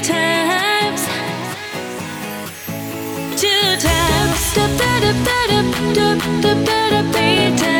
times, two times, three times.